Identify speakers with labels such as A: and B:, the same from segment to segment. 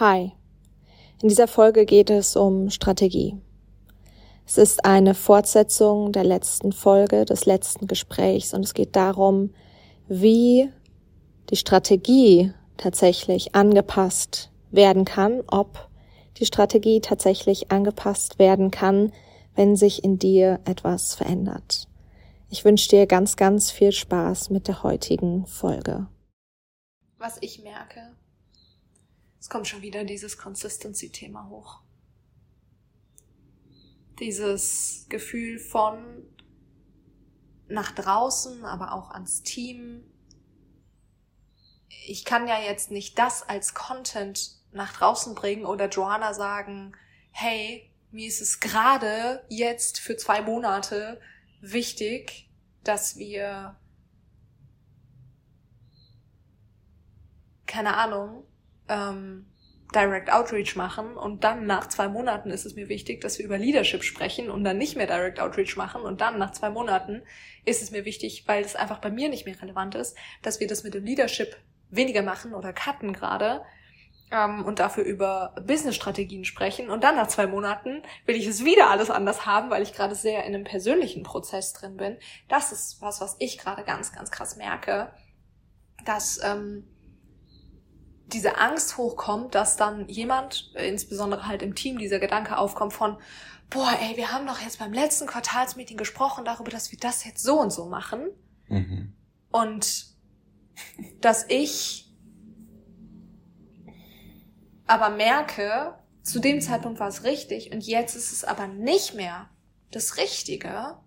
A: Hi. In dieser Folge geht es um Strategie. Es ist eine Fortsetzung der letzten Folge, des letzten Gesprächs und es geht darum, wie die Strategie tatsächlich angepasst werden kann, ob die Strategie tatsächlich angepasst werden kann, wenn sich in dir etwas verändert. Ich wünsche dir ganz, ganz viel Spaß mit der heutigen Folge.
B: Was ich merke, es kommt schon wieder dieses Consistency-Thema hoch. Dieses Gefühl von nach draußen, aber auch ans Team. Ich kann ja jetzt nicht das als Content nach draußen bringen oder Joanna sagen, hey, mir ist es gerade jetzt für zwei Monate wichtig, dass wir keine Ahnung, ähm, Direct Outreach machen und dann nach zwei Monaten ist es mir wichtig, dass wir über Leadership sprechen und dann nicht mehr Direct Outreach machen und dann nach zwei Monaten ist es mir wichtig, weil es einfach bei mir nicht mehr relevant ist, dass wir das mit dem Leadership weniger machen oder cutten gerade ähm, und dafür über Business-Strategien sprechen und dann nach zwei Monaten will ich es wieder alles anders haben, weil ich gerade sehr in einem persönlichen Prozess drin bin. Das ist was, was ich gerade ganz, ganz krass merke, dass ähm, diese Angst hochkommt, dass dann jemand, insbesondere halt im Team, dieser Gedanke aufkommt von, boah, ey, wir haben doch jetzt beim letzten Quartalsmeeting gesprochen darüber, dass wir das jetzt so und so machen. Mhm. Und dass ich aber merke, zu dem Zeitpunkt war es richtig und jetzt ist es aber nicht mehr das Richtige.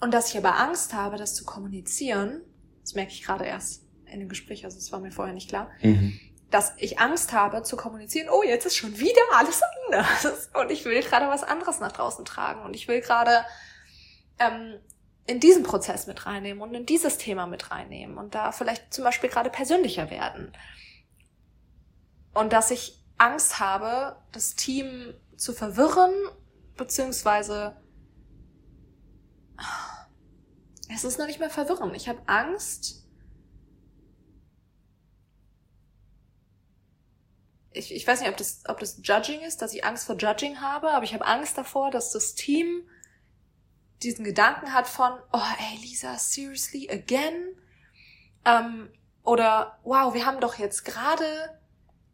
B: Und dass ich aber Angst habe, das zu kommunizieren, das merke ich gerade erst in dem Gespräch, also es war mir vorher nicht klar, mhm. dass ich Angst habe zu kommunizieren, oh, jetzt ist schon wieder alles anders und ich will gerade was anderes nach draußen tragen und ich will gerade ähm, in diesen Prozess mit reinnehmen und in dieses Thema mit reinnehmen und da vielleicht zum Beispiel gerade persönlicher werden. Und dass ich Angst habe, das Team zu verwirren, beziehungsweise es ist noch nicht mehr verwirren. Ich habe Angst, ich, ich weiß nicht, ob das, ob das Judging ist, dass ich Angst vor Judging habe, aber ich habe Angst davor, dass das Team diesen Gedanken hat von, oh, ey, Lisa, seriously, again? Ähm, oder, wow, wir haben doch jetzt gerade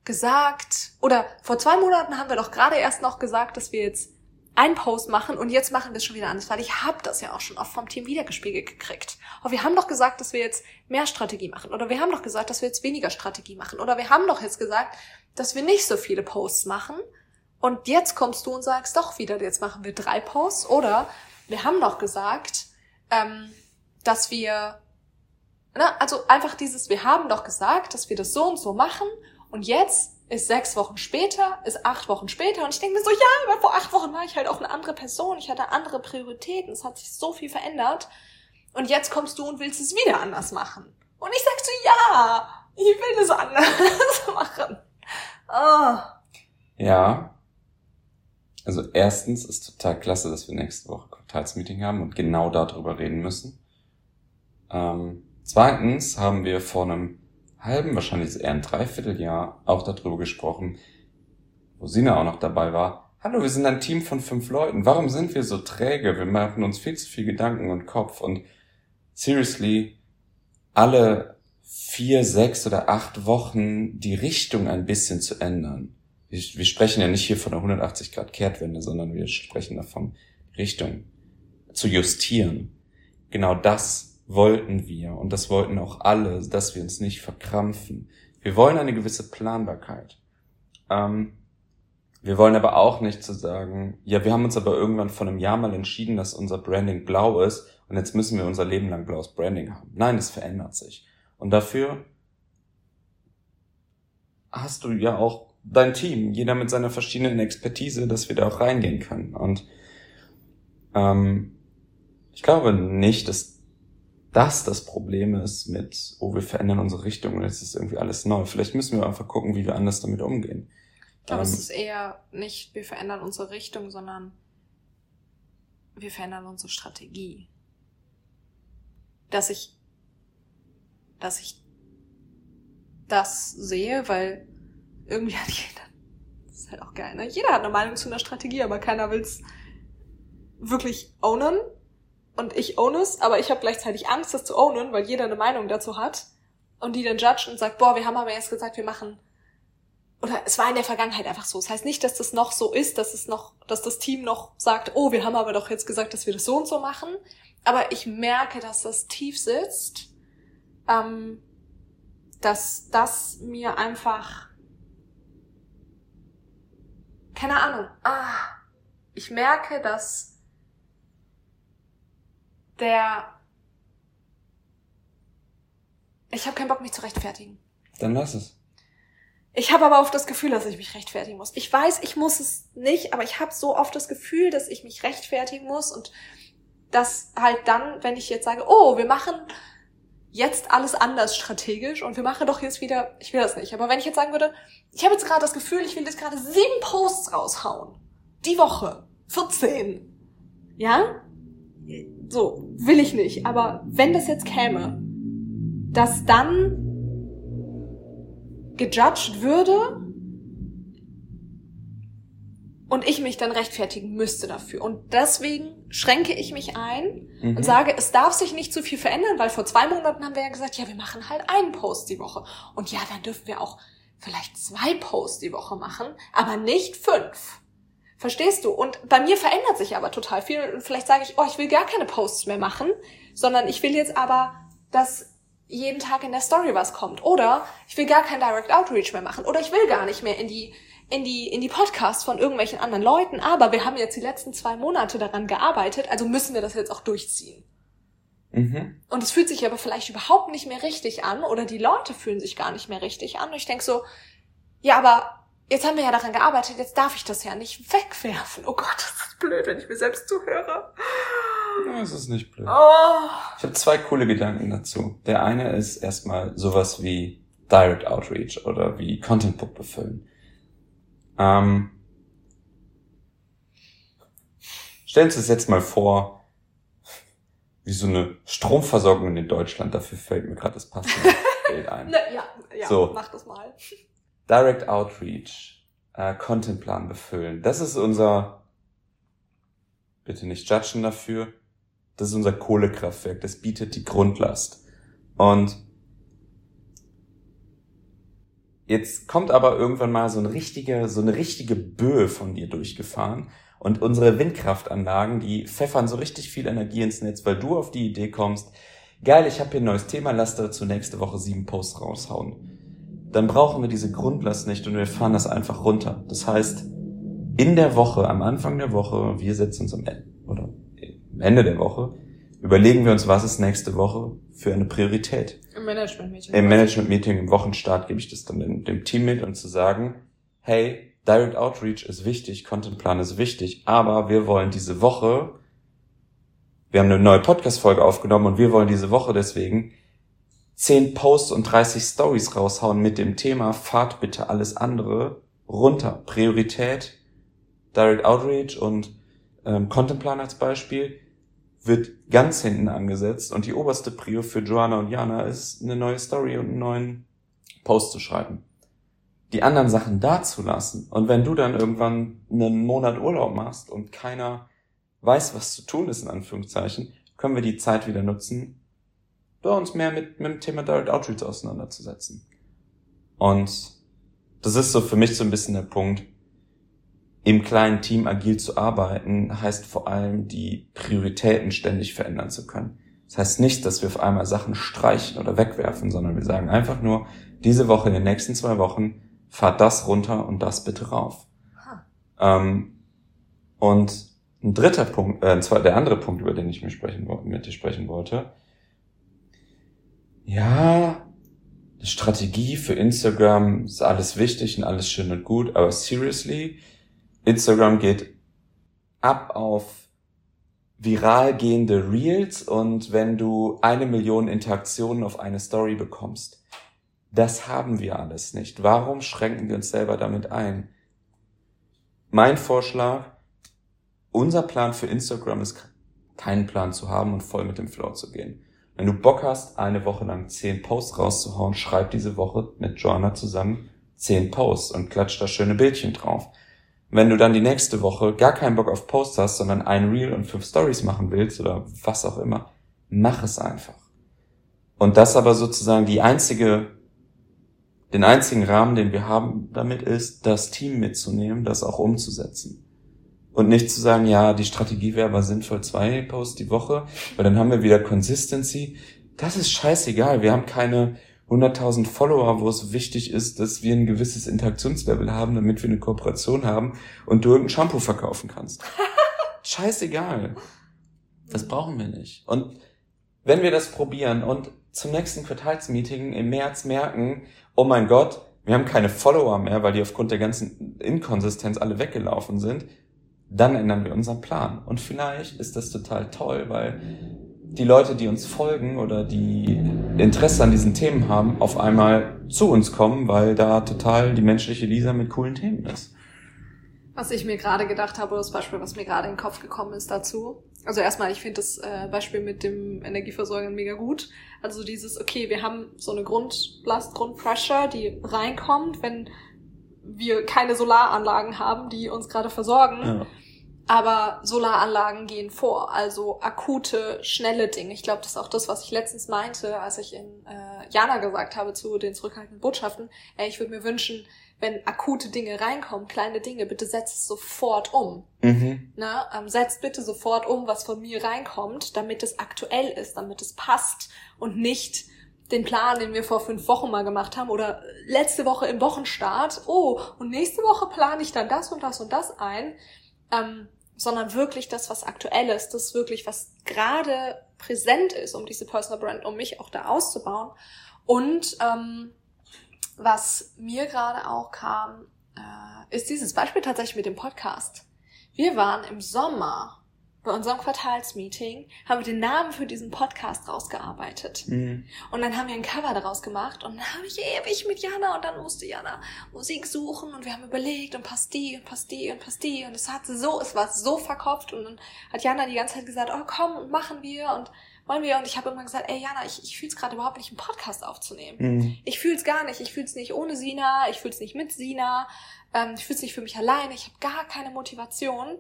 B: gesagt, oder vor zwei Monaten haben wir doch gerade erst noch gesagt, dass wir jetzt einen Post machen und jetzt machen wir es schon wieder anders, weil ich habe das ja auch schon oft vom Team wiedergespiegelt gekriegt. Aber wir haben doch gesagt, dass wir jetzt mehr Strategie machen. Oder wir haben doch gesagt, dass wir jetzt weniger Strategie machen. Oder wir haben doch jetzt gesagt, dass wir nicht so viele Posts machen. Und jetzt kommst du und sagst doch wieder, jetzt machen wir drei Posts. Oder wir haben doch gesagt, ähm, dass wir, ne, also einfach dieses, wir haben doch gesagt, dass wir das so und so machen. Und jetzt ist sechs Wochen später, ist acht Wochen später und ich denke mir so, ja, aber vor acht Wochen war ich halt auch eine andere Person, ich hatte andere Prioritäten, es hat sich so viel verändert und jetzt kommst du und willst es wieder anders machen. Und ich sag so, ja, ich will es anders machen. Oh.
C: Ja. Also erstens ist total klasse, dass wir nächste Woche Quartalsmeeting haben und genau darüber reden müssen. Ähm, zweitens haben wir vor einem halben, wahrscheinlich eher ein Dreivierteljahr auch darüber gesprochen, wo Sina auch noch dabei war. Hallo, wir sind ein Team von fünf Leuten. Warum sind wir so träge? Wir machen uns viel zu viel Gedanken und Kopf und seriously, alle vier, sechs oder acht Wochen die Richtung ein bisschen zu ändern. Wir, wir sprechen ja nicht hier von einer 180 Grad Kehrtwende, sondern wir sprechen davon, Richtung zu justieren. Genau das wollten wir und das wollten auch alle, dass wir uns nicht verkrampfen. Wir wollen eine gewisse Planbarkeit. Ähm, wir wollen aber auch nicht zu sagen, ja, wir haben uns aber irgendwann vor einem Jahr mal entschieden, dass unser Branding blau ist und jetzt müssen wir unser Leben lang blaues Branding haben. Nein, das verändert sich. Und dafür hast du ja auch dein Team, jeder mit seiner verschiedenen Expertise, dass wir da auch reingehen können. Und ähm, ich glaube nicht, dass das das Problem ist mit, oh, wir verändern unsere Richtung und jetzt ist irgendwie alles neu. Vielleicht müssen wir einfach gucken, wie wir anders damit umgehen.
B: Ich glaube, ähm, es ist eher nicht, wir verändern unsere Richtung, sondern wir verändern unsere Strategie. Dass ich, dass ich das sehe, weil irgendwie hat jeder, das ist halt auch geil, ne? Jeder hat eine Meinung zu einer Strategie, aber keiner will's wirklich ownen. Und ich own es, aber ich habe gleichzeitig Angst, das zu ownen, weil jeder eine Meinung dazu hat und die dann judgt und sagt, boah, wir haben aber erst gesagt, wir machen oder es war in der Vergangenheit einfach so. Das heißt nicht, dass das noch so ist, dass es noch, dass das Team noch sagt, oh, wir haben aber doch jetzt gesagt, dass wir das so und so machen. Aber ich merke, dass das tief sitzt, ähm, dass das mir einfach, keine Ahnung, ah, ich merke, dass der, ich habe keinen Bock, mich zu rechtfertigen.
C: Dann lass es.
B: Ich habe aber oft das Gefühl, dass ich mich rechtfertigen muss. Ich weiß, ich muss es nicht, aber ich habe so oft das Gefühl, dass ich mich rechtfertigen muss und dass halt dann, wenn ich jetzt sage, oh, wir machen jetzt alles anders strategisch und wir machen doch jetzt wieder, ich will das nicht, aber wenn ich jetzt sagen würde, ich habe jetzt gerade das Gefühl, ich will jetzt gerade sieben Posts raushauen. Die Woche. 14. Ja? So, will ich nicht. Aber wenn das jetzt käme, dass dann gejudged würde und ich mich dann rechtfertigen müsste dafür. Und deswegen schränke ich mich ein mhm. und sage, es darf sich nicht zu viel verändern, weil vor zwei Monaten haben wir ja gesagt, ja, wir machen halt einen Post die Woche. Und ja, dann dürfen wir auch vielleicht zwei Posts die Woche machen, aber nicht fünf. Verstehst du? Und bei mir verändert sich aber total viel. Und vielleicht sage ich, oh, ich will gar keine Posts mehr machen, sondern ich will jetzt aber, dass jeden Tag in der Story was kommt. Oder ich will gar kein Direct Outreach mehr machen. Oder ich will gar nicht mehr in die, in die, in die Podcasts von irgendwelchen anderen Leuten. Aber wir haben jetzt die letzten zwei Monate daran gearbeitet, also müssen wir das jetzt auch durchziehen. Mhm. Und es fühlt sich aber vielleicht überhaupt nicht mehr richtig an oder die Leute fühlen sich gar nicht mehr richtig an. Und ich denk so, ja, aber jetzt haben wir ja daran gearbeitet, jetzt darf ich das ja nicht wegwerfen. Oh Gott, das ist blöd, wenn ich mir selbst zuhöre.
C: Ja, es ist nicht blöd. Oh. Ich habe zwei coole Gedanken dazu. Der eine ist erstmal sowas wie Direct Outreach oder wie Content Book befüllen. Ähm, stellen Sie uns jetzt mal vor, wie so eine Stromversorgung in Deutschland. Dafür fällt mir gerade das passende Bild ein.
B: Ne, ja, ja, so. mach das mal.
C: Direct Outreach, äh, Contentplan befüllen. Das ist unser, bitte nicht judgen dafür, das ist unser Kohlekraftwerk, das bietet die Grundlast. Und jetzt kommt aber irgendwann mal so ein richtiger, so eine richtige Böe von dir durchgefahren. Und unsere Windkraftanlagen, die pfeffern so richtig viel Energie ins Netz, weil du auf die Idee kommst, geil, ich habe hier ein neues Thema, lass dazu nächste Woche sieben Posts raushauen. Dann brauchen wir diese Grundlast nicht und wir fahren das einfach runter. Das heißt, in der Woche, am Anfang der Woche, wir setzen uns am Ende, oder Ende der Woche, überlegen wir uns, was ist nächste Woche für eine Priorität.
B: Im Management-Meeting.
C: Im Management-Meeting, im Wochenstart gebe ich das dann dem, dem Team mit und zu sagen, hey, Direct Outreach ist wichtig, Contentplan ist wichtig, aber wir wollen diese Woche, wir haben eine neue Podcast-Folge aufgenommen und wir wollen diese Woche deswegen 10 Posts und 30 Stories raushauen mit dem Thema, fahrt bitte alles andere runter. Priorität, Direct Outreach und ähm, Contentplan als Beispiel wird ganz hinten angesetzt und die oberste Prio für Joanna und Jana ist, eine neue Story und einen neuen Post zu schreiben. Die anderen Sachen da zu lassen. Und wenn du dann irgendwann einen Monat Urlaub machst und keiner weiß, was zu tun ist, in Anführungszeichen, können wir die Zeit wieder nutzen, bei uns mehr mit, mit dem Thema Direct Outreach auseinanderzusetzen. Und das ist so für mich so ein bisschen der Punkt, im kleinen Team agil zu arbeiten, heißt vor allem, die Prioritäten ständig verändern zu können. Das heißt nicht, dass wir auf einmal Sachen streichen oder wegwerfen, sondern wir sagen einfach nur, diese Woche, in den nächsten zwei Wochen, fahrt das runter und das bitte rauf. Ähm, und ein dritter Punkt, äh, der andere Punkt, über den ich sprechen, mit dir sprechen wollte, ja, Strategie für Instagram ist alles wichtig und alles schön und gut, aber seriously, Instagram geht ab auf viral gehende Reels und wenn du eine Million Interaktionen auf eine Story bekommst. Das haben wir alles nicht. Warum schränken wir uns selber damit ein? Mein Vorschlag, unser Plan für Instagram ist keinen Plan zu haben und voll mit dem Flow zu gehen. Wenn du Bock hast, eine Woche lang zehn Posts rauszuhauen, schreib diese Woche mit Joanna zusammen zehn Posts und klatscht da schöne Bildchen drauf. Wenn du dann die nächste Woche gar keinen Bock auf Posts hast, sondern ein Reel und fünf Stories machen willst oder was auch immer, mach es einfach. Und das aber sozusagen die einzige, den einzigen Rahmen, den wir haben damit ist, das Team mitzunehmen, das auch umzusetzen. Und nicht zu sagen, ja, die Strategie wäre aber sinnvoll, zwei Posts die Woche, weil dann haben wir wieder Consistency. Das ist scheißegal. Wir haben keine 100.000 Follower, wo es wichtig ist, dass wir ein gewisses Interaktionslevel haben, damit wir eine Kooperation haben und du irgendein Shampoo verkaufen kannst. Scheißegal. Das brauchen wir nicht. Und wenn wir das probieren und zum nächsten Quartalsmeeting im März merken, oh mein Gott, wir haben keine Follower mehr, weil die aufgrund der ganzen Inkonsistenz alle weggelaufen sind, dann ändern wir unseren Plan. Und vielleicht ist das total toll, weil die Leute, die uns folgen oder die Interesse an diesen Themen haben, auf einmal zu uns kommen, weil da total die menschliche Lisa mit coolen Themen ist.
B: Was ich mir gerade gedacht habe, das Beispiel, was mir gerade in den Kopf gekommen ist dazu. Also erstmal, ich finde das äh, Beispiel mit dem Energieversorger mega gut. Also dieses, okay, wir haben so eine Grundlast, Grundpressure, die reinkommt, wenn wir keine Solaranlagen haben, die uns gerade versorgen. Ja. Aber Solaranlagen gehen vor, also akute, schnelle Dinge. Ich glaube, das ist auch das, was ich letztens meinte, als ich in äh, Jana gesagt habe zu den zurückhaltenden Botschaften. Äh, ich würde mir wünschen, wenn akute Dinge reinkommen, kleine Dinge, bitte setzt es sofort um. Mhm. Na, ähm, setzt bitte sofort um, was von mir reinkommt, damit es aktuell ist, damit es passt und nicht den Plan, den wir vor fünf Wochen mal gemacht haben oder letzte Woche im Wochenstart. Oh, und nächste Woche plane ich dann das und das und das ein. Ähm, sondern wirklich das, was aktuell ist, das wirklich, was gerade präsent ist, um diese Personal Brand, um mich auch da auszubauen. Und ähm, was mir gerade auch kam, äh, ist dieses Beispiel tatsächlich mit dem Podcast. Wir waren im Sommer bei unserem Quartalsmeeting haben wir den Namen für diesen Podcast rausgearbeitet. Mhm. Und dann haben wir ein Cover daraus gemacht und dann habe ich ewig mit Jana und dann musste Jana Musik suchen und wir haben überlegt und passt die und passt die und passt die und es hat so, es war so verkopft und dann hat Jana die ganze Zeit gesagt, oh komm und machen wir und wollen wir und ich habe immer gesagt, ey Jana, ich, ich fühle es gerade überhaupt nicht, einen Podcast aufzunehmen. Mhm. Ich fühle es gar nicht, ich fühle es nicht ohne Sina, ich fühle es nicht mit Sina, ähm, ich fühle es nicht für mich alleine, ich habe gar keine Motivation.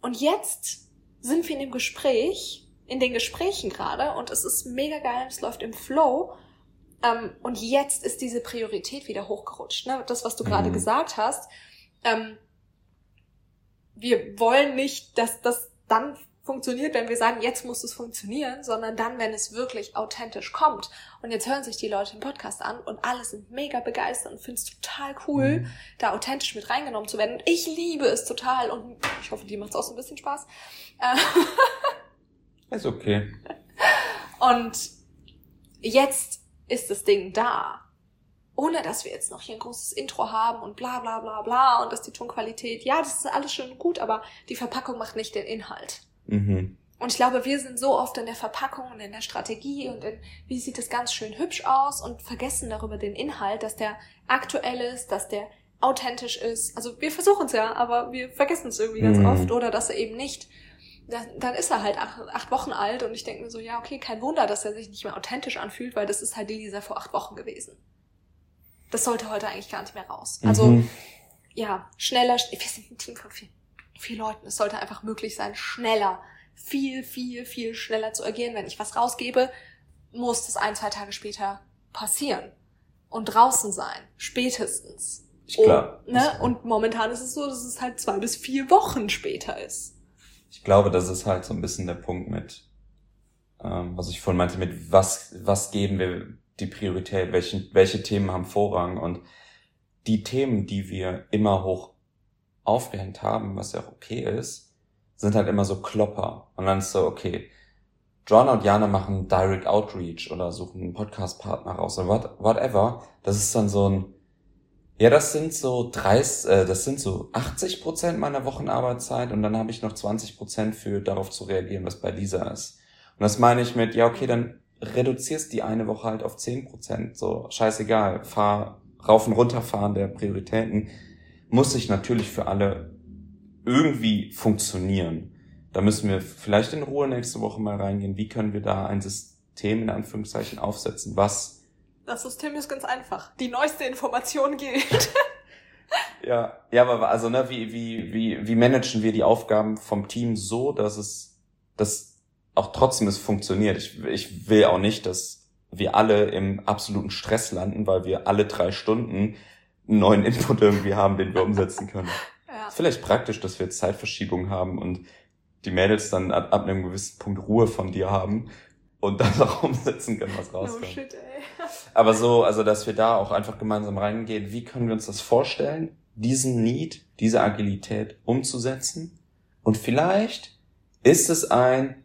B: Und jetzt sind wir in dem Gespräch, in den Gesprächen gerade und es ist mega geil, es läuft im Flow. Ähm, und jetzt ist diese Priorität wieder hochgerutscht. Ne? Das, was du mhm. gerade gesagt hast. Ähm, wir wollen nicht, dass das dann funktioniert, wenn wir sagen, jetzt muss es funktionieren, sondern dann, wenn es wirklich authentisch kommt. Und jetzt hören sich die Leute den Podcast an und alle sind mega begeistert und finden es total cool, mhm. da authentisch mit reingenommen zu werden. Und ich liebe es total und ich hoffe, dir macht es auch so ein bisschen Spaß.
C: ist okay.
B: Und jetzt ist das Ding da. Ohne dass wir jetzt noch hier ein großes Intro haben und bla bla bla bla und dass die Tonqualität, ja, das ist alles schön gut, aber die Verpackung macht nicht den Inhalt. Mhm. Und ich glaube, wir sind so oft in der Verpackung und in der Strategie und in, wie sieht es ganz schön hübsch aus und vergessen darüber den Inhalt, dass der aktuell ist, dass der authentisch ist. Also wir versuchen es ja, aber wir vergessen es irgendwie ganz mhm. oft oder dass er eben nicht. Dann, dann ist er halt acht, acht Wochen alt und ich denke mir so, ja, okay, kein Wunder, dass er sich nicht mehr authentisch anfühlt, weil das ist halt die Lisa vor acht Wochen gewesen. Das sollte heute eigentlich gar nicht mehr raus. Also, mhm. ja, schneller, wir sind ein Team von vier vier Leuten. Es sollte einfach möglich sein, schneller, viel, viel, viel schneller zu agieren. Wenn ich was rausgebe, muss das ein, zwei Tage später passieren und draußen sein, spätestens. Ich klar. Und, ne? und momentan ist es so, dass es halt zwei bis vier Wochen später ist.
C: Ich glaube, das ist halt so ein bisschen der Punkt mit, ähm, was ich vorhin meinte, mit was, was geben wir die Priorität, welche, welche Themen haben Vorrang und die Themen, die wir immer hoch aufgehängt haben, was ja auch okay ist, sind halt immer so Klopper. Und dann ist so, okay, John und Jana machen Direct Outreach oder suchen einen Podcast-Partner raus oder what, whatever. Das ist dann so ein, ja, das sind so 30, äh, das sind so 80 Prozent meiner Wochenarbeitszeit und dann habe ich noch 20 Prozent für darauf zu reagieren, was bei Lisa ist. Und das meine ich mit, ja, okay, dann reduzierst die eine Woche halt auf 10 Prozent. So, scheißegal, fahr rauf und runter fahren der Prioritäten muss sich natürlich für alle irgendwie funktionieren. Da müssen wir vielleicht in Ruhe nächste Woche mal reingehen. Wie können wir da ein System in Anführungszeichen aufsetzen, was
B: Das System ist ganz einfach. Die neueste Information gilt.
C: Ja, ja, aber also ne, wie wie wie wie managen wir die Aufgaben vom Team so, dass es dass auch trotzdem es funktioniert. Ich ich will auch nicht, dass wir alle im absoluten Stress landen, weil wir alle drei Stunden einen neuen Input irgendwie haben, den wir umsetzen können.
B: Ja.
C: Ist vielleicht praktisch, dass wir jetzt Zeitverschiebung haben und die Mädels dann ab, ab einem gewissen Punkt Ruhe von dir haben und dann auch umsetzen können, was
B: No
C: rauskommt.
B: shit, ey.
C: Aber so, also dass wir da auch einfach gemeinsam reingehen, wie können wir uns das vorstellen, diesen Need, diese Agilität umzusetzen? Und vielleicht ist es ein,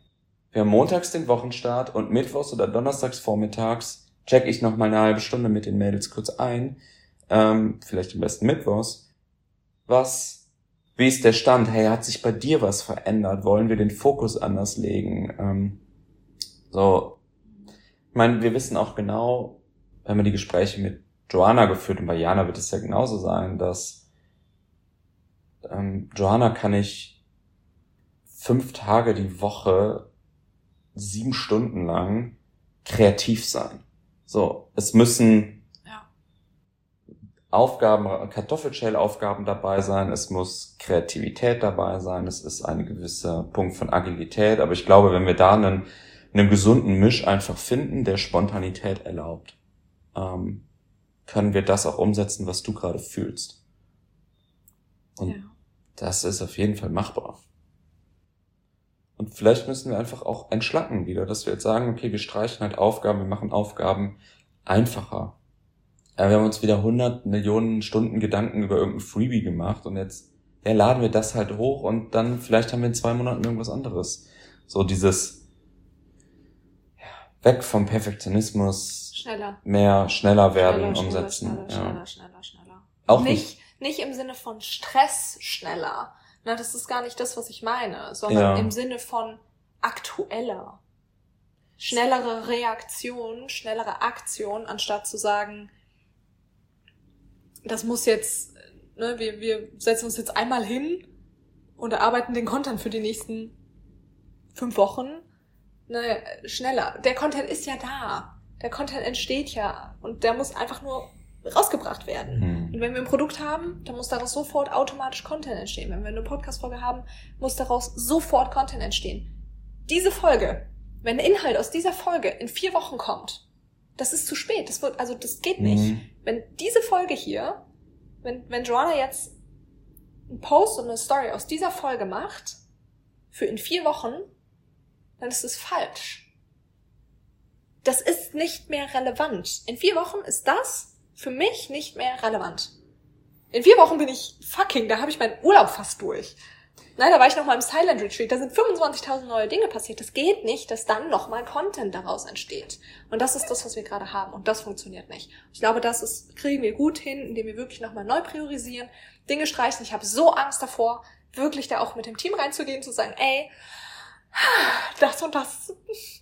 C: wir haben montags den Wochenstart und mittwochs oder donnerstags vormittags check ich noch mal eine halbe Stunde mit den Mädels kurz ein, ähm, vielleicht am besten mittwochs. Was, wie ist der Stand? Hey, hat sich bei dir was verändert? Wollen wir den Fokus anders legen? Ähm, so, ich meine, wir wissen auch genau, wenn wir die Gespräche mit Joanna geführt und bei Jana wird es ja genauso sein, dass ähm, Joanna kann ich fünf Tage die Woche sieben Stunden lang kreativ sein. So, es müssen. Aufgaben, Kartoffelschälaufgaben dabei sein, es muss Kreativität dabei sein, es ist ein gewisser Punkt von Agilität, aber ich glaube, wenn wir da einen, einen gesunden Misch einfach finden, der Spontanität erlaubt, ähm, können wir das auch umsetzen, was du gerade fühlst. Und
B: Ja.
C: das ist auf jeden Fall machbar. Und vielleicht müssen wir einfach auch entschlacken wieder, dass wir jetzt sagen, okay, wir streichen halt Aufgaben, wir machen Aufgaben einfacher. Ja, wir haben uns wieder 100 Millionen Stunden Gedanken über irgendein Freebie gemacht und jetzt ja, laden wir das halt hoch und dann vielleicht haben wir in zwei Monaten irgendwas anderes. So dieses ja, weg vom Perfektionismus,
B: Schneller.
C: mehr schneller werden,
B: schneller,
C: umsetzen.
B: Schneller,
C: ja.
B: schneller, schneller, schneller.
C: Auch
B: nicht, nicht im Sinne von Stress schneller. Na, das ist gar nicht das, was ich meine, sondern
C: Ja.
B: im Sinne von aktueller. Schnellere Reaktion, schnellere Aktion, anstatt zu sagen, das muss jetzt, ne, wir, wir setzen uns jetzt einmal hin und erarbeiten den Content für die nächsten fünf Wochen. Ne, schneller. Der Content ist ja da. Der Content entsteht ja und der muss einfach nur rausgebracht werden.
C: Hm.
B: Und wenn wir ein Produkt haben, dann muss daraus sofort automatisch Content entstehen. Wenn wir eine Podcast-Folge haben, muss daraus sofort Content entstehen. Diese Folge, wenn der Inhalt aus dieser Folge in vier Wochen kommt, das ist zu spät. Das wird, also das geht nicht.
C: Mhm.
B: Wenn diese Folge hier, wenn, wenn Joanna jetzt einen Post und eine Story aus dieser Folge macht, für in vier Wochen, dann ist es falsch. Das ist nicht mehr relevant. In vier Wochen ist das für mich nicht mehr relevant. In vier Wochen bin ich fucking, da habe ich meinen Urlaub fast durch. Nein, da war ich noch mal im Silent Retreat. Da sind 25.000 neue Dinge passiert. Das geht nicht, dass dann noch mal Content daraus entsteht. Und das ist das, was wir gerade haben. Und das funktioniert nicht. Ich glaube, das ist, kriegen wir gut hin, indem wir wirklich noch mal neu priorisieren, Dinge streichen. Ich habe so Angst davor, wirklich da auch mit dem Team reinzugehen, zu sagen, ey, das und das ist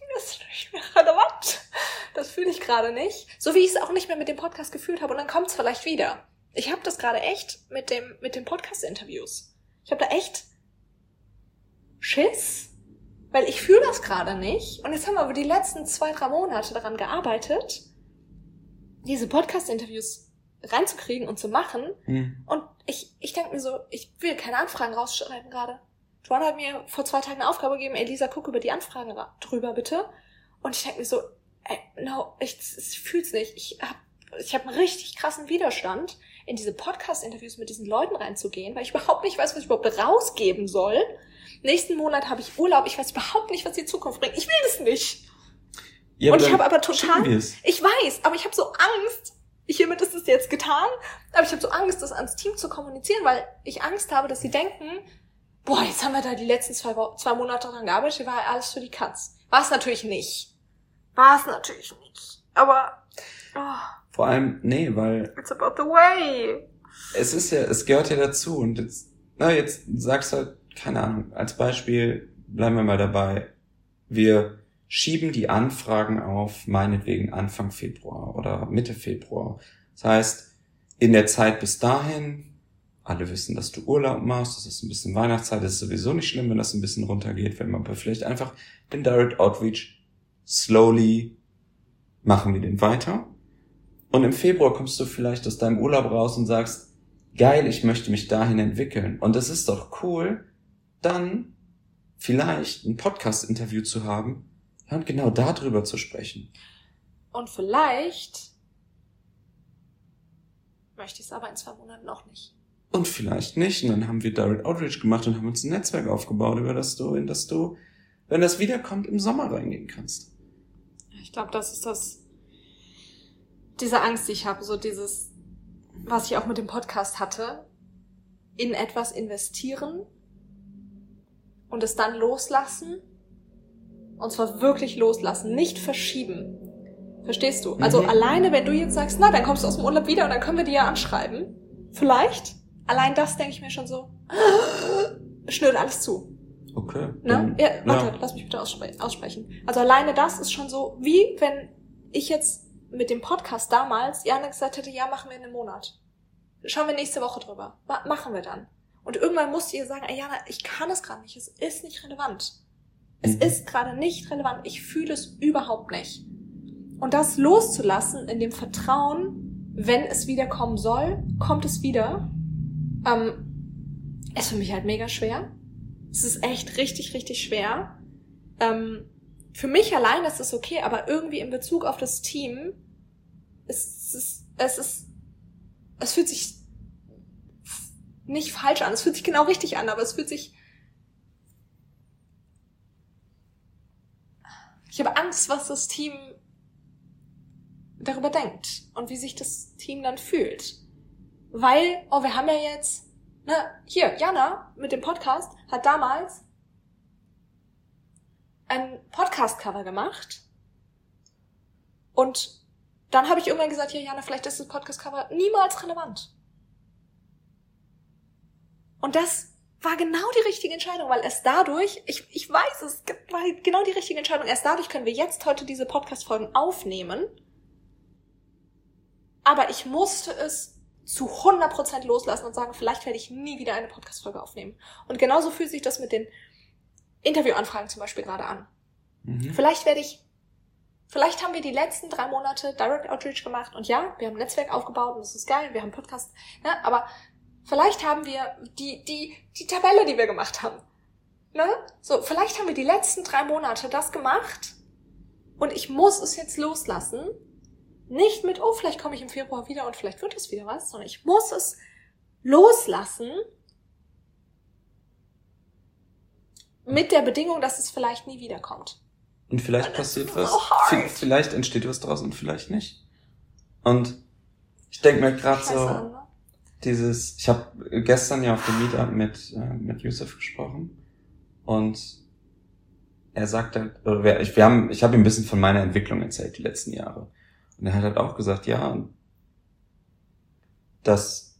B: nicht mehr relevant. Das fühle ich gerade nicht. So wie ich es auch nicht mehr mit dem Podcast gefühlt habe. Und dann kommt es vielleicht wieder. Ich habe das gerade echt mit dem mit den Podcast-Interviews. Ich habe da echt Schiss, weil ich fühle das gerade nicht. Und jetzt haben wir aber die letzten zwei, drei Monate daran gearbeitet, diese Podcast-Interviews reinzukriegen und zu machen.
C: Hm.
B: Und ich, ich denke mir so, ich will keine Anfragen rausschreiben gerade. Joanna hat mir vor zwei Tagen eine Aufgabe gegeben, Elisa, guck über die Anfragen ra- drüber, bitte. Und ich denke mir so, ey, no, ich, ich fühl's nicht. Ich hab, ich hab einen richtig krassen Widerstand, in diese Podcast-Interviews mit diesen Leuten reinzugehen, weil ich überhaupt nicht weiß, was ich überhaupt rausgeben soll. Nächsten Monat habe ich Urlaub, ich weiß überhaupt nicht, was die Zukunft bringt. Ich will das nicht.
C: Ja,
B: Und ich habe aber total-. Ich weiß, aber ich habe so Angst. Hiermit ist es jetzt getan, aber ich habe so Angst, das ans Team zu kommunizieren, weil ich Angst habe, dass sie denken, boah, jetzt haben wir da die letzten zwei, Wo zwei Monate dran gearbeitet, hier war alles für die Katz. War es natürlich nicht. War es natürlich nicht. Aber oh,
C: Vor allem, nee, weil
B: it's about the way.
C: es ist ja, es gehört ja dazu und jetzt, na, jetzt sagst du halt, keine Ahnung, als Beispiel bleiben wir mal dabei. Wir schieben die Anfragen auf meinetwegen Anfang Februar oder Mitte Februar. Das heißt, in der Zeit bis dahin, alle wissen, dass du Urlaub machst, das ist ein bisschen Weihnachtszeit, das ist sowieso nicht schlimm, wenn das ein bisschen runtergeht, wenn man vielleicht einfach den Direct Outreach slowly machen wir den weiter. Und im Februar kommst du vielleicht aus deinem Urlaub raus und sagst, geil, ich möchte mich dahin entwickeln. Und es ist doch cool, dann vielleicht ein Podcast-Interview zu haben ja, und genau darüber zu sprechen.
B: Und vielleicht möchte ich es aber in zwei Monaten noch nicht.
C: Und vielleicht nicht. Und dann haben wir Direct Outreach gemacht und haben uns ein Netzwerk aufgebaut, über das du, in das du, wenn das wiederkommt, im Sommer reingehen kannst.
B: Ich glaube, das ist das, diese Angst, die ich habe, so dieses, was ich auch mit dem Podcast hatte, in etwas investieren und es dann loslassen. Und zwar wirklich loslassen, nicht verschieben. Verstehst du? Also mhm. alleine, wenn du jetzt sagst, na, dann kommst du aus dem Urlaub wieder und dann können wir dir ja anschreiben. Vielleicht. Allein das denke ich mir schon so. Schnürt alles zu.
C: Okay.
B: Ne? Ja, warte, ja. lass mich bitte ausspre aussprechen. Also alleine das ist schon so, wie wenn ich jetzt mit dem Podcast damals Jana gesagt hätte, ja, machen wir in einem Monat. Schauen wir nächste Woche drüber. Ma machen wir dann. Und irgendwann musste ihr sagen, ey Jana, ich kann es gerade nicht. Es ist nicht relevant. Es mhm. ist gerade nicht relevant. Ich fühle es überhaupt nicht. Und das loszulassen in dem Vertrauen, wenn es wieder kommen soll, kommt es wieder, ähm, ist für mich halt mega schwer. Es ist echt richtig, richtig schwer. Ähm, für mich allein ist es okay, aber irgendwie in Bezug auf das Team ist es, es ist, es fühlt sich nicht falsch an. Es fühlt sich genau richtig an, aber es fühlt sich, ich habe Angst, was das Team darüber denkt und wie sich das Team dann fühlt. Weil, oh, wir haben ja jetzt, ne, hier, Jana mit dem Podcast hat damals ein Podcast-Cover gemacht und dann habe ich irgendwann gesagt, ja, Jana, vielleicht ist das Podcast-Cover niemals relevant. Und das war genau die richtige Entscheidung, weil erst dadurch, ich, ich weiß, es war genau die richtige Entscheidung, erst dadurch können wir jetzt heute diese Podcast-Folgen aufnehmen. Aber ich musste es zu 100% loslassen und sagen, vielleicht werde ich nie wieder eine Podcast-Folge aufnehmen. Und genauso fühlt sich das mit den Interviewanfragen zum Beispiel gerade an. Mhm. Vielleicht werde ich, vielleicht haben wir die letzten drei Monate Direct Outreach gemacht und ja, wir haben ein Netzwerk aufgebaut und das ist geil, wir haben Podcast, ne, aber vielleicht haben wir die, die, die Tabelle, die wir gemacht haben. Ne? So, vielleicht haben wir die letzten drei Monate das gemacht und ich muss es jetzt loslassen. Nicht mit, oh, vielleicht komme ich im Februar wieder und vielleicht wird es wieder was, sondern ich muss es loslassen mit der Bedingung, dass es vielleicht nie wiederkommt.
C: Und vielleicht passiert was. vielleicht entsteht was draus und vielleicht nicht. Und ich denke mir gerade so, ne? dieses, ich habe gestern ja auf dem Meetup mit, äh, mit Yusuf gesprochen und er sagt halt, oder wir, ich, wir haben, ich habe ihm ein bisschen von meiner Entwicklung erzählt, die letzten Jahre. Und er hat halt auch gesagt, ja, dass,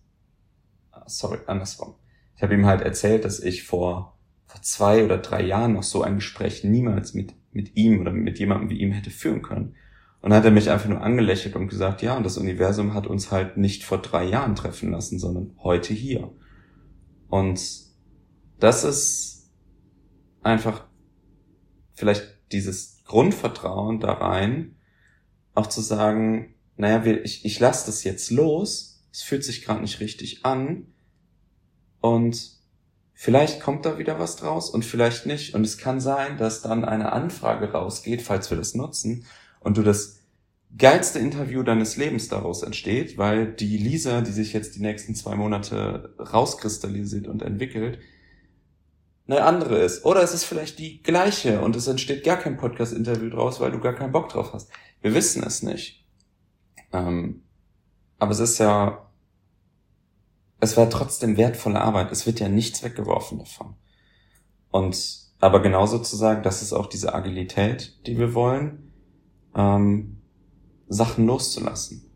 C: sorry, andersrum. Ich habe ihm halt erzählt, dass ich vor, vor zwei oder drei Jahren noch so ein Gespräch niemals mit mit ihm oder mit jemandem wie ihm hätte führen können. Und dann hat er mich einfach nur angelächelt und gesagt, ja, und das Universum hat uns halt nicht vor drei Jahren treffen lassen, sondern heute hier. Und das ist einfach vielleicht dieses Grundvertrauen da rein, auch zu sagen, naja, ich, ich lasse das jetzt los, es fühlt sich gerade nicht richtig an und Vielleicht kommt da wieder was draus und vielleicht nicht. Und es kann sein, dass dann eine Anfrage rausgeht, falls wir das nutzen, und du das geilste Interview deines Lebens daraus entsteht, weil die Lisa, die sich jetzt die nächsten zwei Monate rauskristallisiert und entwickelt, eine andere ist. Oder es ist vielleicht die gleiche und es entsteht gar kein Podcast-Interview draus, weil du gar keinen Bock drauf hast. Wir wissen es nicht. Ähm, aber es ist ja es war trotzdem wertvolle Arbeit. Es wird ja nichts weggeworfen davon. Und aber genauso zu sagen, das ist auch diese Agilität, die wir wollen, ähm, Sachen loszulassen.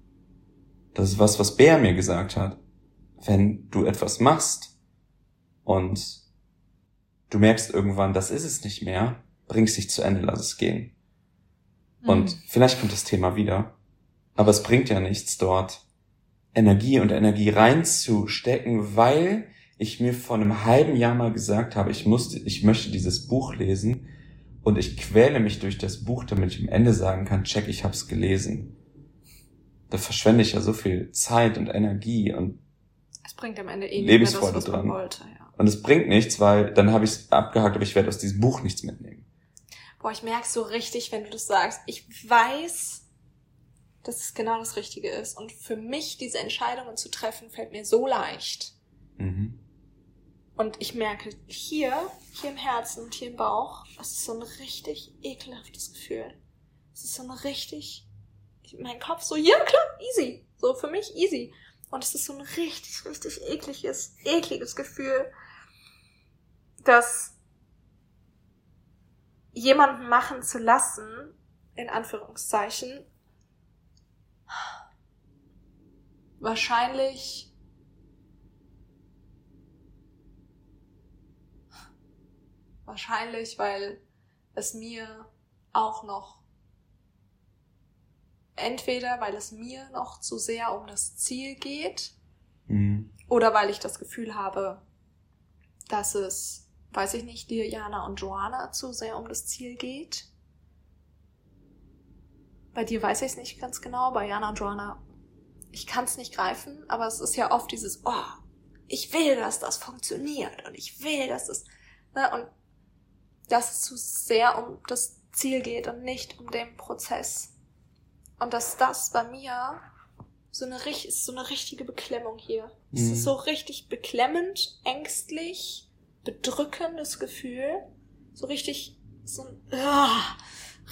C: Das ist was, was Bär mir gesagt hat. Wenn du etwas machst und du merkst irgendwann, das ist es nicht mehr, bring es dich zu Ende, lass es gehen. Mhm. Und vielleicht kommt das Thema wieder, aber es bringt ja nichts dort Energie und Energie reinzustecken, weil ich mir vor einem halben Jahr mal gesagt habe, ich musste, ich möchte dieses Buch lesen und ich quäle mich durch das Buch, damit ich am Ende sagen kann, check, ich hab's gelesen. da verschwende ich ja so viel Zeit und Energie und
B: Es bringt am Ende eh
C: Lebensfreude
B: das,
C: dran.
B: wollte, ja.
C: und es bringt nichts, weil dann habe ich es abgehakt, aber ich werde aus diesem Buch nichts mitnehmen.
B: Boah, ich merke so richtig, wenn du das sagst. Ich weiß, dass es genau das Richtige ist. Und für mich diese Entscheidungen zu treffen, fällt mir so leicht.
C: Mhm.
B: Und ich merke hier, hier im Herzen und hier im Bauch, das ist so ein richtig ekelhaftes Gefühl. Es ist so ein richtig, ich- mein Kopf so, ja klar, easy. So für mich easy. Und es ist so ein richtig, richtig ekliges, ekliges Gefühl, dass jemanden machen zu lassen, in Anführungszeichen, wahrscheinlich Wahrscheinlich, weil es mir auch noch entweder, weil es mir noch zu sehr um das Ziel geht
C: Mhm.
B: oder weil ich das Gefühl habe, dass es, weiß ich nicht, dir, Jana und Joanna zu sehr um das Ziel geht. Bei dir weiß ich es nicht ganz genau, bei Jana und Joanna, ich kann es nicht greifen, aber es ist ja oft dieses, oh, ich will, dass das funktioniert und ich will, dass es, ne, und dass es zu sehr um das Ziel geht und nicht um den Prozess. Und dass das bei mir so eine, ist so eine richtige Beklemmung hier. Es
C: Mhm.
B: ist so richtig beklemmend, ängstlich, bedrückendes Gefühl. So richtig, so ein, ah,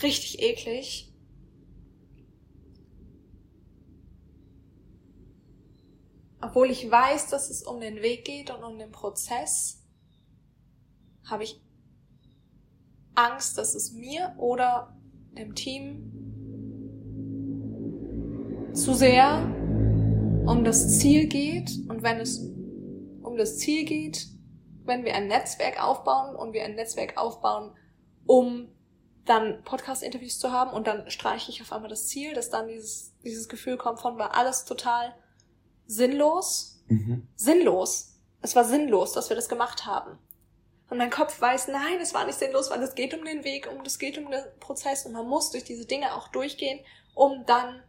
B: richtig eklig. Obwohl ich weiß, dass es um den Weg geht und um den Prozess, habe ich Angst, dass es mir oder dem Team zu sehr um das Ziel geht. Und wenn es um das Ziel geht, wenn wir ein Netzwerk aufbauen und wir ein Netzwerk aufbauen, um dann Podcast-Interviews zu haben und dann streiche ich auf einmal das Ziel, dass dann dieses, dieses Gefühl kommt von, war alles total sinnlos.
C: Mhm.
B: Sinnlos. Es war sinnlos, dass wir das gemacht haben. Und mein Kopf weiß, nein, es war nicht sinnlos, weil es geht um den Weg, um es geht um den Prozess und man muss durch diese Dinge auch durchgehen, um dann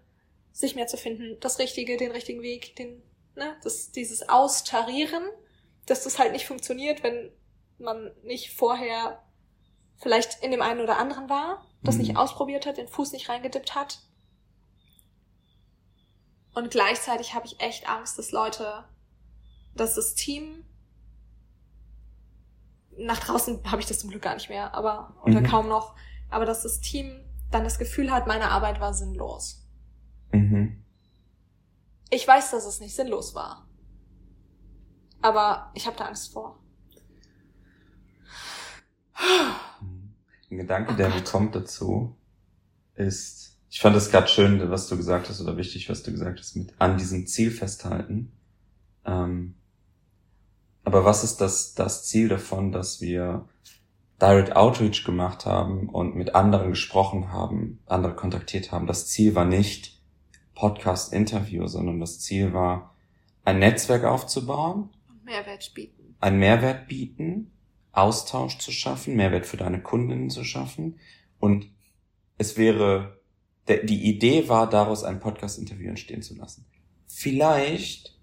B: sich mehr zu finden, das Richtige, den richtigen Weg, den, ne, das, dieses Austarieren, dass das halt nicht funktioniert, wenn man nicht vorher vielleicht in dem einen oder anderen war, das
C: Mhm.
B: nicht ausprobiert hat, den Fuß nicht reingedippt hat. Und gleichzeitig habe ich echt Angst, dass Leute, dass das Team nach draußen habe ich das zum Glück gar nicht mehr, aber oder
C: Mhm.
B: kaum noch, aber dass das Team dann das Gefühl hat, meine Arbeit war sinnlos.
C: Mhm.
B: Ich weiß, dass es nicht sinnlos war. Aber ich habe da Angst vor.
C: Ein Gedanke,
B: Oh
C: der mir kommt dazu, ist, ich fand es gerade schön, was du gesagt hast, oder wichtig, was du gesagt hast, mit an diesem Ziel festhalten. Ähm, aber was ist das, das Ziel davon, dass wir Direct Outreach gemacht haben und mit anderen gesprochen haben, andere kontaktiert haben? Das Ziel war nicht Podcast-Interview, sondern das Ziel war, ein Netzwerk aufzubauen,
B: Mehrwert bieten.
C: einen Mehrwert bieten, Austausch zu schaffen, Mehrwert für deine Kundinnen zu schaffen. Und es wäre, der, die Idee war, daraus ein Podcast-Interview entstehen zu lassen. Vielleicht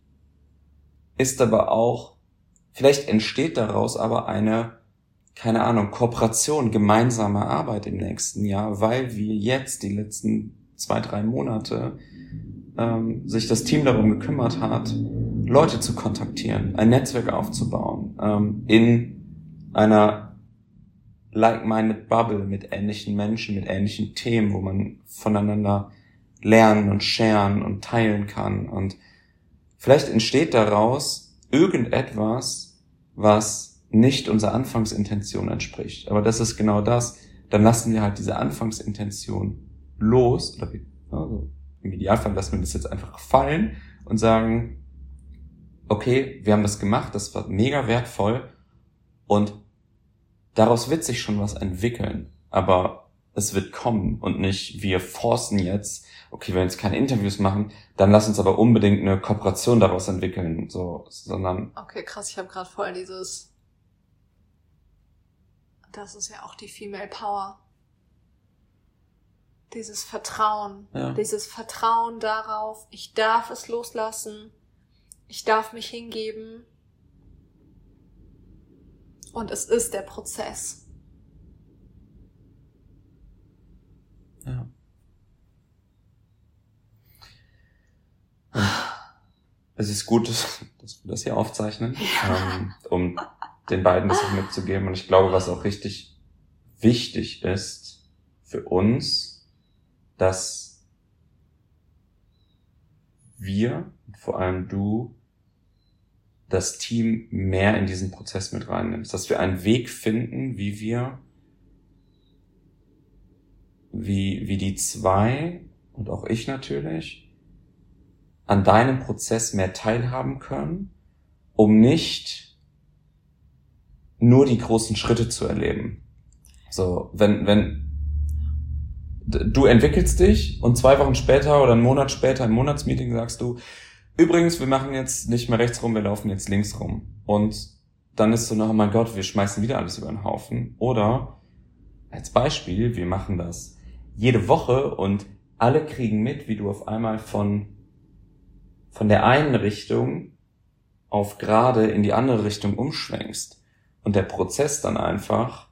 C: ist aber auch, vielleicht entsteht daraus aber eine, keine Ahnung, Kooperation, gemeinsame Arbeit im nächsten Jahr, weil wir jetzt die letzten zwei, drei Monate ähm, sich das Team darum gekümmert hat, Leute zu kontaktieren, ein Netzwerk aufzubauen, ähm, in einer like-minded Bubble mit ähnlichen Menschen, mit ähnlichen Themen, wo man voneinander lernen und sharen und teilen kann. Und vielleicht entsteht daraus irgendetwas, was nicht unserer Anfangsintention entspricht. Aber das ist genau das. Dann lassen wir halt diese Anfangsintention los, oder wir, also im Idealfall lassen wir das jetzt einfach fallen und sagen, okay, wir haben das gemacht, das war mega wertvoll und daraus wird sich schon was entwickeln, aber es wird kommen und nicht wir forcen jetzt, okay, wenn wir jetzt keine Interviews machen, dann lass uns aber unbedingt eine Kooperation daraus entwickeln, so, sondern
B: Okay, krass, ich habe gerade voll dieses. Das ist ja auch die Female Power. Dieses Vertrauen.
C: Ja.
B: Dieses Vertrauen darauf, ich darf es loslassen. Ich darf mich hingeben. Und es ist der Prozess.
C: Ja. Es ist gut, dass dass wir das hier aufzeichnen, ähm, um den beiden das auch mitzugeben. Und ich glaube, was auch richtig wichtig ist für uns, dass wir, vor allem du, das Team mehr in diesen Prozess mit reinnimmst, dass wir einen Weg finden, wie wir, wie, wie die zwei und auch ich natürlich, an deinem Prozess mehr teilhaben können, um nicht nur die großen Schritte zu erleben. So, wenn, wenn du entwickelst dich und zwei Wochen später oder einen Monat später im Monatsmeeting sagst du, übrigens, wir machen jetzt nicht mehr rechts rum, wir laufen jetzt links rum. Und dann ist so, oh mein Gott, wir schmeißen wieder alles über den Haufen. Oder als Beispiel, wir machen das jede Woche und alle kriegen mit, wie du auf einmal von von der einen Richtung auf gerade in die andere Richtung umschwenkst und der Prozess dann einfach,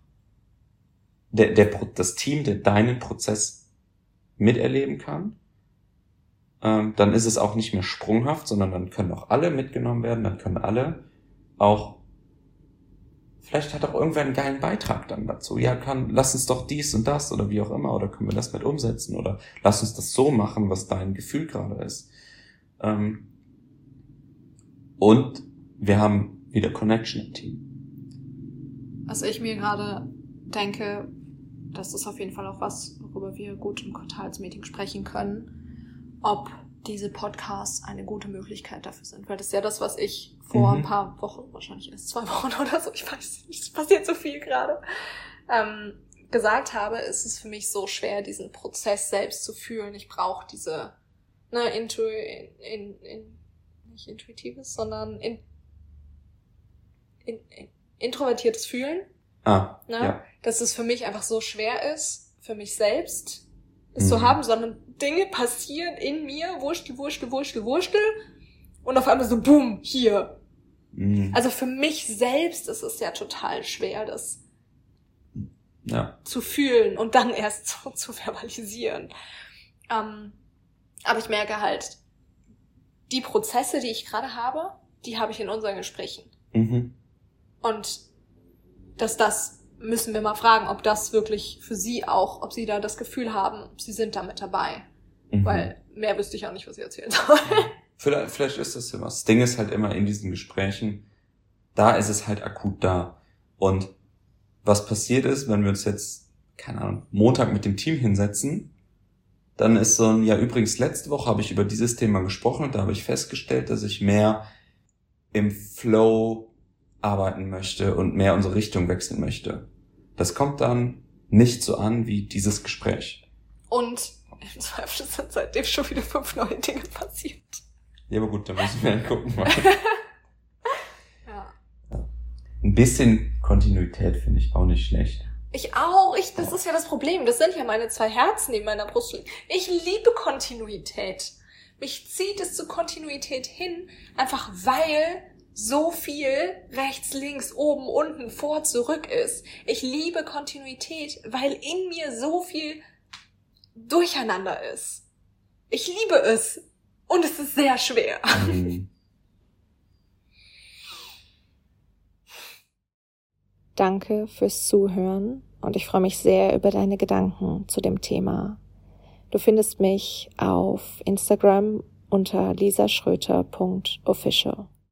C: der, der, das Team, der deinen Prozess miterleben kann, ähm, dann ist es auch nicht mehr sprunghaft, sondern dann können auch alle mitgenommen werden, dann können alle auch, vielleicht hat auch irgendwer einen geilen Beitrag dann dazu. Ja, kann, lass uns doch dies und das oder wie auch immer, oder können wir das mit umsetzen oder lass uns das so machen, was dein Gefühl gerade ist. Ähm, und wir haben wieder Connection im Team.
B: Was ich mir gerade denke, das ist auf jeden Fall auch was, worüber wir gut im Quartalsmeeting sprechen können, ob diese Podcasts eine gute Möglichkeit dafür sind. Weil das ist ja das, was ich vor
C: Mhm.
B: ein paar Wochen, wahrscheinlich erst zwei Wochen oder so, ich weiß nicht, es passiert so viel gerade, ähm, gesagt habe, ist es für mich so schwer, diesen Prozess selbst zu fühlen. Ich brauche diese ne, intu, in, in, in, nicht intuitives, sondern in, in, in, introvertiertes Fühlen.
C: Ah,
B: Ne?
C: ja.
B: Dass es für mich einfach so schwer ist, für mich selbst es
C: Mhm.
B: zu haben, sondern Dinge passieren in mir, Wurstel, Wurstel, Wurstel, Wurstel. Und auf einmal so, boom, hier.
C: Mhm.
B: Also für mich selbst ist es ja total schwer, das
C: ja.
B: zu fühlen und dann erst so zu verbalisieren. Ähm, aber ich merke halt, die Prozesse, die ich gerade habe, die habe ich in unseren Gesprächen.
C: Mhm.
B: Und dass das müssen wir mal fragen, ob das wirklich für sie auch, ob sie da das Gefühl haben, sie sind da mit dabei.
C: Mhm.
B: Weil mehr wüsste ich auch nicht, was ich erzählen soll.
C: Vielleicht, vielleicht ist das ja was. Das Ding ist halt immer in diesen Gesprächen, da ist es halt akut da. Und was passiert ist, wenn wir uns jetzt, keine Ahnung, Montag mit dem Team hinsetzen, dann ist so ein, ja übrigens, letzte Woche habe ich über dieses Thema gesprochen und da habe ich festgestellt, dass ich mehr im Flow arbeiten möchte und mehr unsere Richtung wechseln möchte. Das kommt dann nicht so an wie dieses Gespräch.
B: Und im Zweifel sind seitdem schon wieder fünf neue Dinge passiert.
C: Ja, aber gut, da müssen wir dann gucken.
B: Ja.
C: Ein bisschen Kontinuität finde ich auch nicht schlecht.
B: Ich auch. Ich, das ist ja das Problem. Das sind ja meine zwei Herzen in meiner Brust. Ich liebe Kontinuität. Mich zieht es zu Kontinuität hin, einfach weil so viel rechts, links, oben, unten, vor, zurück ist. Ich liebe Kontinuität, weil in mir so viel Durcheinander ist. Ich liebe es. Und es ist sehr schwer.
C: Mhm.
A: Danke fürs Zuhören und ich freue mich sehr über deine Gedanken zu dem Thema. Du findest mich auf Instagram unter lisaschröter.official.